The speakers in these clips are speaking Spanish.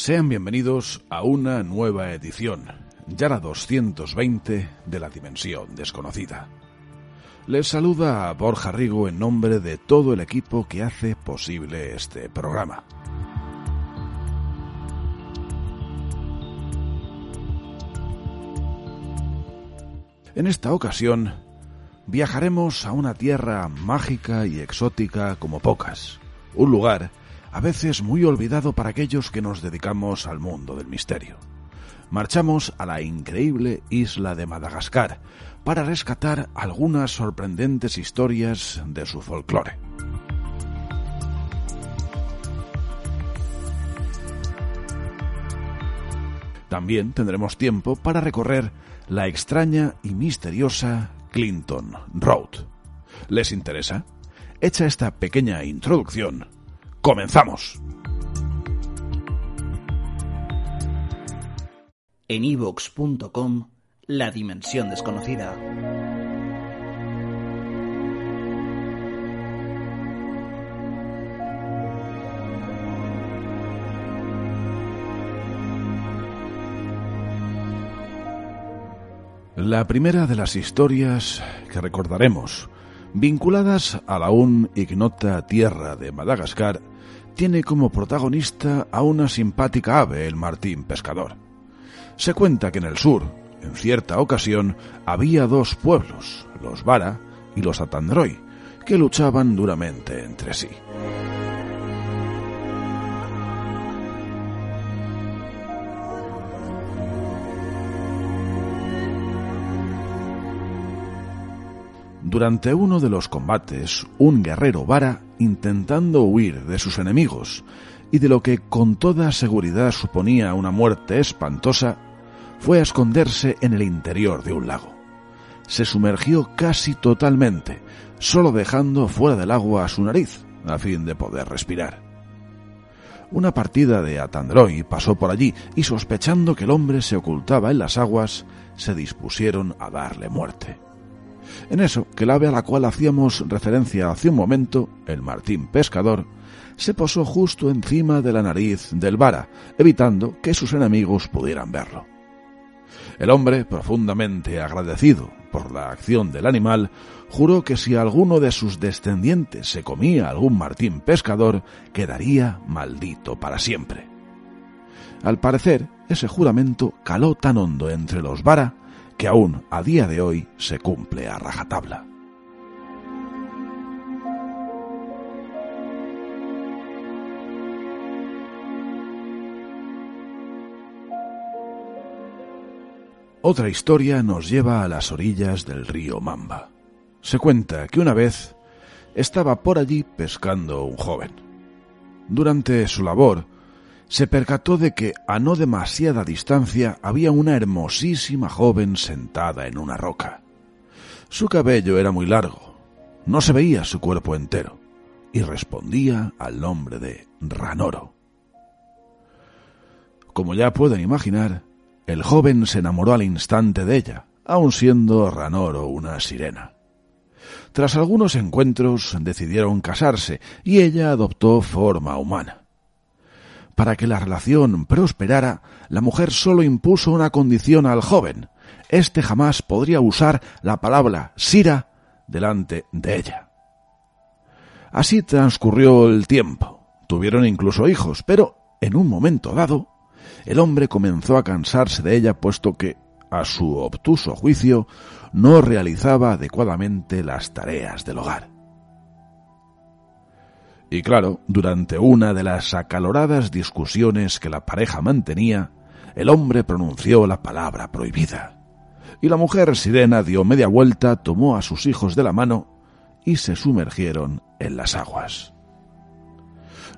Sean bienvenidos a una nueva edición, ya la 220 de la Dimensión Desconocida. Les saluda a Borja Rigo en nombre de todo el equipo que hace posible este programa. En esta ocasión, viajaremos a una tierra mágica y exótica como pocas, un lugar a veces muy olvidado para aquellos que nos dedicamos al mundo del misterio. Marchamos a la increíble isla de Madagascar para rescatar algunas sorprendentes historias de su folclore. También tendremos tiempo para recorrer la extraña y misteriosa Clinton Road. ¿Les interesa? Hecha esta pequeña introducción, ¡Comenzamos! En ivox.com, La Dimensión Desconocida. La primera de las historias que recordaremos, vinculadas a la aún ignota tierra de Madagascar, tiene como protagonista a una simpática ave, el martín pescador. Se cuenta que en el sur, en cierta ocasión, había dos pueblos, los Vara y los Atandroi, que luchaban duramente entre sí. Durante uno de los combates, un guerrero vara, intentando huir de sus enemigos y de lo que con toda seguridad suponía una muerte espantosa, fue a esconderse en el interior de un lago. Se sumergió casi totalmente, solo dejando fuera del agua su nariz, a fin de poder respirar. Una partida de Atandroi pasó por allí y sospechando que el hombre se ocultaba en las aguas, se dispusieron a darle muerte. En eso, que el ave a la cual hacíamos referencia hace un momento, el martín pescador, se posó justo encima de la nariz del vara, evitando que sus enemigos pudieran verlo. El hombre, profundamente agradecido por la acción del animal, juró que si alguno de sus descendientes se comía algún martín pescador, quedaría maldito para siempre. Al parecer, ese juramento caló tan hondo entre los vara que aún a día de hoy se cumple a rajatabla. Otra historia nos lleva a las orillas del río Mamba. Se cuenta que una vez estaba por allí pescando un joven. Durante su labor, se percató de que a no demasiada distancia había una hermosísima joven sentada en una roca. Su cabello era muy largo, no se veía su cuerpo entero, y respondía al nombre de Ranoro. Como ya pueden imaginar, el joven se enamoró al instante de ella, aun siendo Ranoro una sirena. Tras algunos encuentros decidieron casarse y ella adoptó forma humana. Para que la relación prosperara, la mujer solo impuso una condición al joven. Este jamás podría usar la palabra Sira delante de ella. Así transcurrió el tiempo. Tuvieron incluso hijos, pero en un momento dado, el hombre comenzó a cansarse de ella puesto que, a su obtuso juicio, no realizaba adecuadamente las tareas del hogar. Y claro, durante una de las acaloradas discusiones que la pareja mantenía, el hombre pronunció la palabra prohibida. Y la mujer sirena dio media vuelta, tomó a sus hijos de la mano y se sumergieron en las aguas.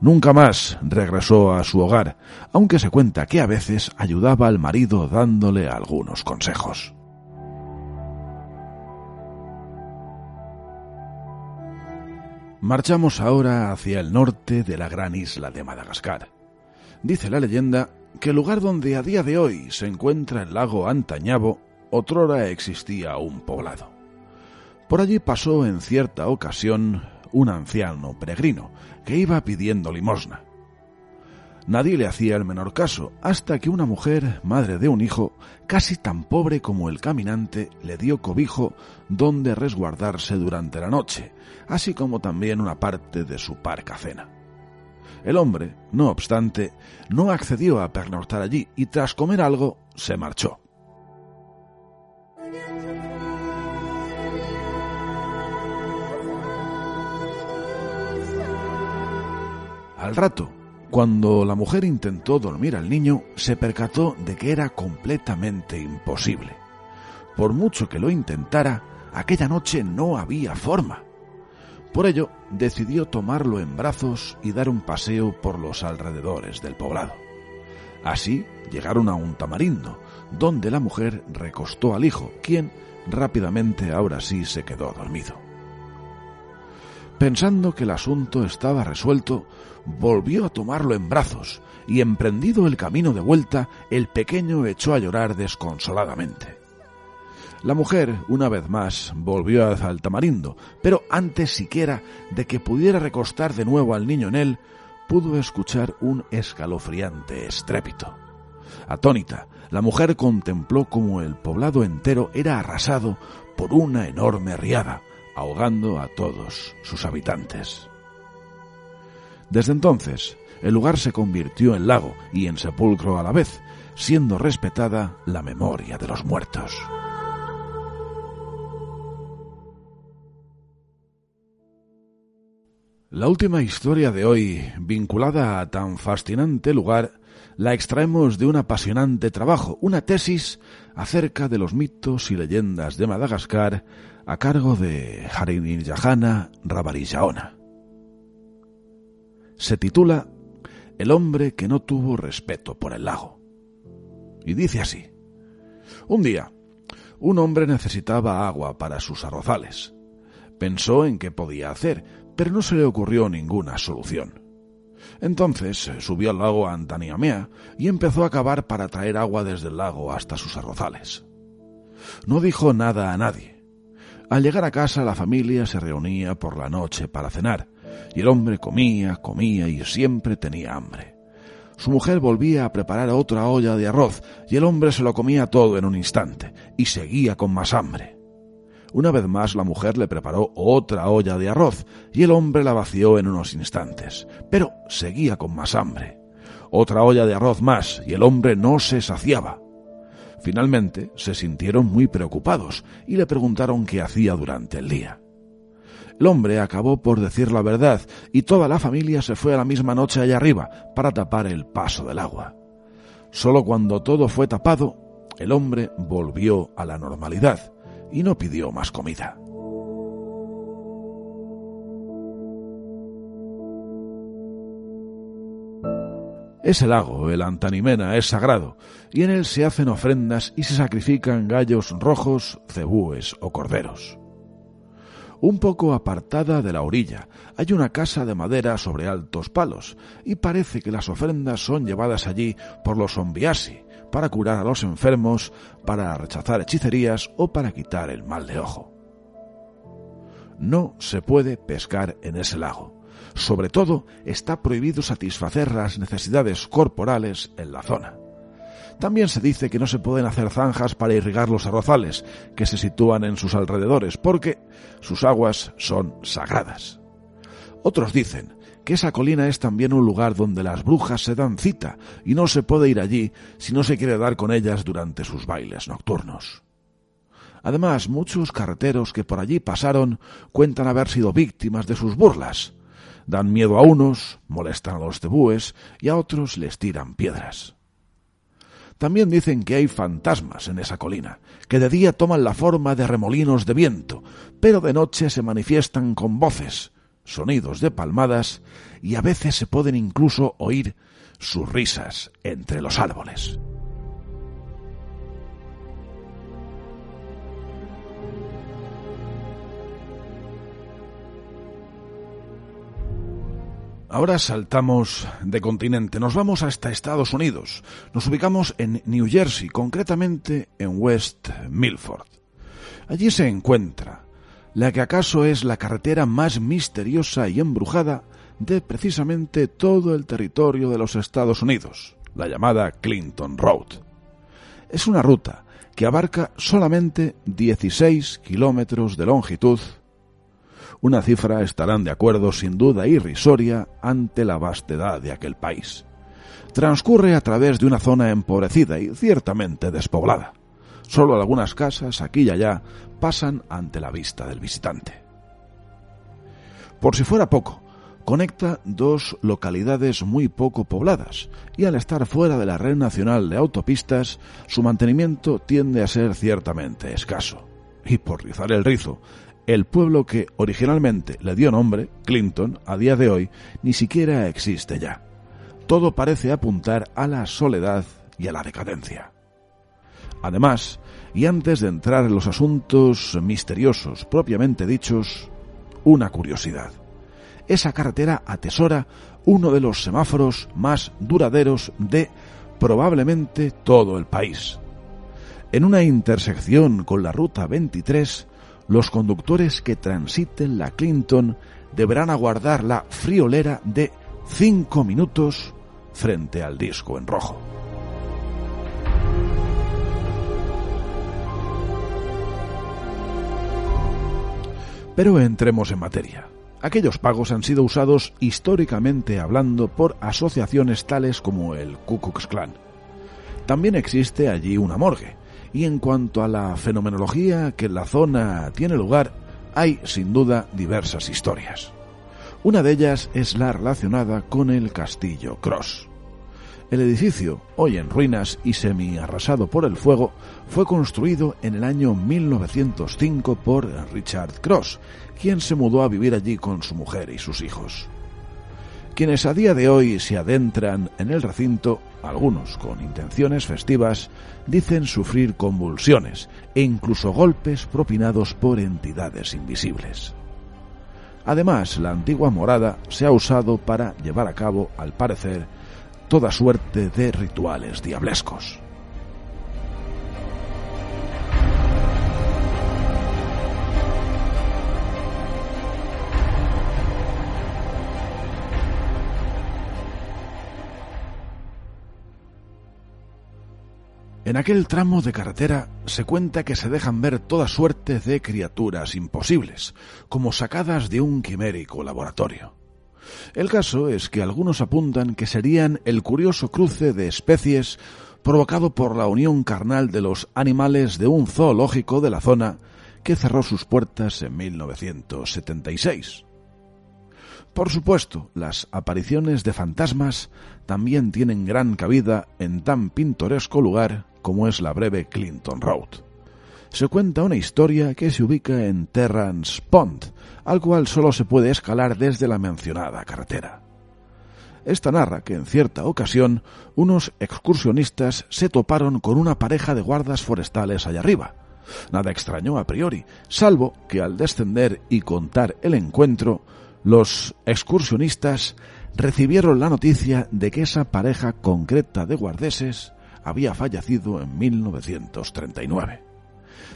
Nunca más regresó a su hogar, aunque se cuenta que a veces ayudaba al marido dándole algunos consejos. Marchamos ahora hacia el norte de la gran isla de Madagascar. Dice la leyenda que el lugar donde a día de hoy se encuentra el lago Antañabo, otrora existía un poblado. Por allí pasó en cierta ocasión un anciano peregrino que iba pidiendo limosna. Nadie le hacía el menor caso, hasta que una mujer, madre de un hijo, casi tan pobre como el caminante, le dio cobijo donde resguardarse durante la noche, así como también una parte de su parca cena. El hombre, no obstante, no accedió a pernoctar allí y tras comer algo se marchó. Al rato, cuando la mujer intentó dormir al niño, se percató de que era completamente imposible. Por mucho que lo intentara, aquella noche no había forma. Por ello, decidió tomarlo en brazos y dar un paseo por los alrededores del poblado. Así llegaron a un tamarindo, donde la mujer recostó al hijo, quien rápidamente ahora sí se quedó dormido. Pensando que el asunto estaba resuelto, volvió a tomarlo en brazos y emprendido el camino de vuelta, el pequeño echó a llorar desconsoladamente. La mujer, una vez más, volvió al tamarindo, pero antes siquiera de que pudiera recostar de nuevo al niño en él, pudo escuchar un escalofriante estrépito. Atónita, la mujer contempló como el poblado entero era arrasado por una enorme riada, ahogando a todos sus habitantes. Desde entonces, el lugar se convirtió en lago y en sepulcro a la vez, siendo respetada la memoria de los muertos. La última historia de hoy, vinculada a tan fascinante lugar, la extraemos de un apasionante trabajo, una tesis acerca de los mitos y leyendas de Madagascar a cargo de Harinirjahana Rabarijaona. Se titula El hombre que no tuvo respeto por el lago. Y dice así. Un día, un hombre necesitaba agua para sus arrozales. Pensó en qué podía hacer, pero no se le ocurrió ninguna solución. Entonces subió al lago Antaniamea y empezó a cavar para traer agua desde el lago hasta sus arrozales. No dijo nada a nadie, al llegar a casa la familia se reunía por la noche para cenar, y el hombre comía, comía y siempre tenía hambre. Su mujer volvía a preparar otra olla de arroz, y el hombre se lo comía todo en un instante, y seguía con más hambre. Una vez más la mujer le preparó otra olla de arroz, y el hombre la vació en unos instantes, pero seguía con más hambre. Otra olla de arroz más, y el hombre no se saciaba. Finalmente se sintieron muy preocupados y le preguntaron qué hacía durante el día. El hombre acabó por decir la verdad y toda la familia se fue a la misma noche allá arriba para tapar el paso del agua. Solo cuando todo fue tapado, el hombre volvió a la normalidad y no pidió más comida. Ese lago, el Antanimena, es sagrado, y en él se hacen ofrendas y se sacrifican gallos rojos, cebúes o corderos. Un poco apartada de la orilla hay una casa de madera sobre altos palos, y parece que las ofrendas son llevadas allí por los zombiasi, para curar a los enfermos, para rechazar hechicerías o para quitar el mal de ojo. No se puede pescar en ese lago sobre todo, está prohibido satisfacer las necesidades corporales en la zona. También se dice que no se pueden hacer zanjas para irrigar los arrozales que se sitúan en sus alrededores, porque sus aguas son sagradas. Otros dicen que esa colina es también un lugar donde las brujas se dan cita y no se puede ir allí si no se quiere dar con ellas durante sus bailes nocturnos. Además, muchos carreteros que por allí pasaron cuentan haber sido víctimas de sus burlas. Dan miedo a unos, molestan a los tebúes y a otros les tiran piedras. También dicen que hay fantasmas en esa colina, que de día toman la forma de remolinos de viento, pero de noche se manifiestan con voces, sonidos de palmadas y a veces se pueden incluso oír sus risas entre los árboles. Ahora saltamos de continente, nos vamos hasta Estados Unidos. Nos ubicamos en New Jersey, concretamente en West Milford. Allí se encuentra la que acaso es la carretera más misteriosa y embrujada de precisamente todo el territorio de los Estados Unidos, la llamada Clinton Road. Es una ruta que abarca solamente 16 kilómetros de longitud una cifra estarán de acuerdo sin duda irrisoria ante la vastedad de aquel país. Transcurre a través de una zona empobrecida y ciertamente despoblada. Solo algunas casas aquí y allá pasan ante la vista del visitante. Por si fuera poco, conecta dos localidades muy poco pobladas y al estar fuera de la red nacional de autopistas, su mantenimiento tiende a ser ciertamente escaso. Y por rizar el rizo, el pueblo que originalmente le dio nombre, Clinton, a día de hoy, ni siquiera existe ya. Todo parece apuntar a la soledad y a la decadencia. Además, y antes de entrar en los asuntos misteriosos propiamente dichos, una curiosidad. Esa carretera atesora uno de los semáforos más duraderos de probablemente todo el país. En una intersección con la Ruta 23 los conductores que transiten la Clinton deberán aguardar la friolera de cinco minutos frente al disco en rojo. Pero entremos en materia. Aquellos pagos han sido usados históricamente hablando por asociaciones tales como el Ku Klux Klan. También existe allí una morgue, y en cuanto a la fenomenología que en la zona tiene lugar, hay sin duda diversas historias. Una de ellas es la relacionada con el castillo Cross. El edificio, hoy en ruinas y semi arrasado por el fuego, fue construido en el año 1905 por Richard Cross, quien se mudó a vivir allí con su mujer y sus hijos. Quienes a día de hoy se adentran en el recinto, algunos con intenciones festivas, dicen sufrir convulsiones e incluso golpes propinados por entidades invisibles. Además, la antigua morada se ha usado para llevar a cabo, al parecer, toda suerte de rituales diablescos. En aquel tramo de carretera se cuenta que se dejan ver toda suerte de criaturas imposibles, como sacadas de un quimérico laboratorio. El caso es que algunos apuntan que serían el curioso cruce de especies provocado por la unión carnal de los animales de un zoológico de la zona que cerró sus puertas en 1976. Por supuesto, las apariciones de fantasmas también tienen gran cabida en tan pintoresco lugar como es la breve Clinton Road. Se cuenta una historia que se ubica en Terrance Pond, al cual solo se puede escalar desde la mencionada carretera. Esta narra que en cierta ocasión unos excursionistas se toparon con una pareja de guardas forestales allá arriba. Nada extraño a priori, salvo que al descender y contar el encuentro, los excursionistas recibieron la noticia de que esa pareja concreta de guardeses había fallecido en 1939.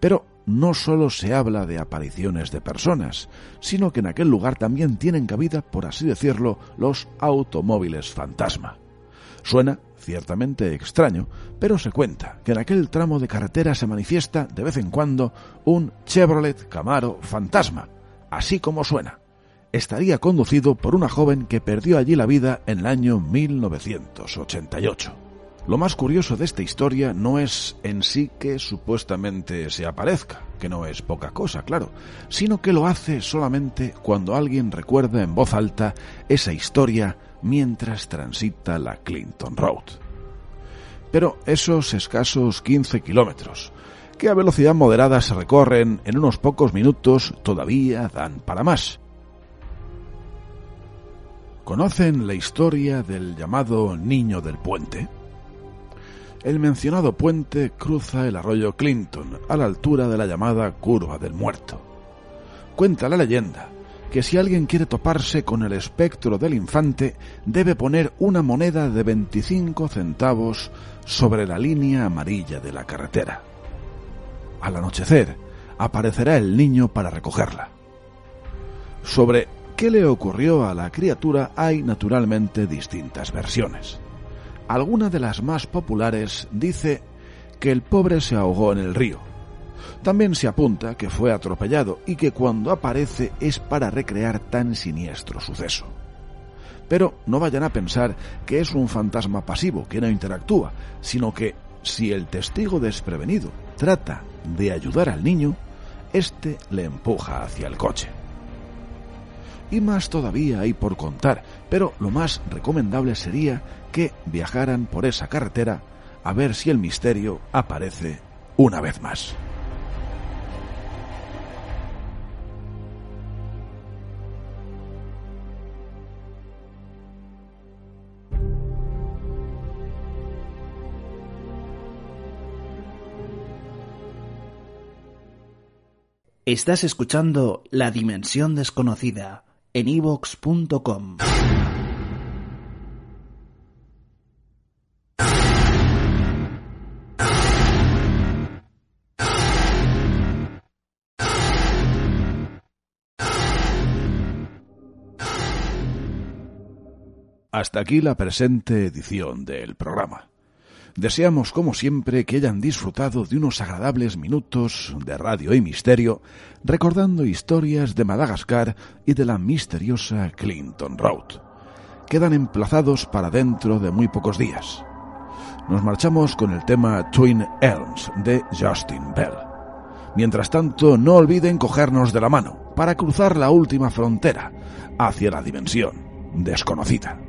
Pero no solo se habla de apariciones de personas, sino que en aquel lugar también tienen cabida, por así decirlo, los automóviles fantasma. Suena ciertamente extraño, pero se cuenta que en aquel tramo de carretera se manifiesta de vez en cuando un Chevrolet Camaro fantasma, así como suena estaría conducido por una joven que perdió allí la vida en el año 1988. Lo más curioso de esta historia no es en sí que supuestamente se aparezca, que no es poca cosa, claro, sino que lo hace solamente cuando alguien recuerda en voz alta esa historia mientras transita la Clinton Road. Pero esos escasos 15 kilómetros, que a velocidad moderada se recorren en unos pocos minutos, todavía dan para más. ¿Conocen la historia del llamado Niño del Puente? El mencionado puente cruza el arroyo Clinton a la altura de la llamada Curva del Muerto. Cuenta la leyenda que si alguien quiere toparse con el espectro del infante, debe poner una moneda de 25 centavos sobre la línea amarilla de la carretera. Al anochecer, aparecerá el niño para recogerla. Sobre qué le ocurrió a la criatura hay naturalmente distintas versiones. Alguna de las más populares dice que el pobre se ahogó en el río. También se apunta que fue atropellado y que cuando aparece es para recrear tan siniestro suceso. Pero no vayan a pensar que es un fantasma pasivo que no interactúa, sino que si el testigo desprevenido trata de ayudar al niño, éste le empuja hacia el coche. Y más todavía hay por contar, pero lo más recomendable sería que viajaran por esa carretera a ver si el misterio aparece una vez más. Estás escuchando La Dimensión Desconocida en evox.com. Hasta aquí la presente edición del programa. Deseamos, como siempre, que hayan disfrutado de unos agradables minutos de radio y misterio, recordando historias de Madagascar y de la misteriosa Clinton Road. Quedan emplazados para dentro de muy pocos días. Nos marchamos con el tema Twin Elms de Justin Bell. Mientras tanto, no olviden cogernos de la mano para cruzar la última frontera hacia la dimensión desconocida.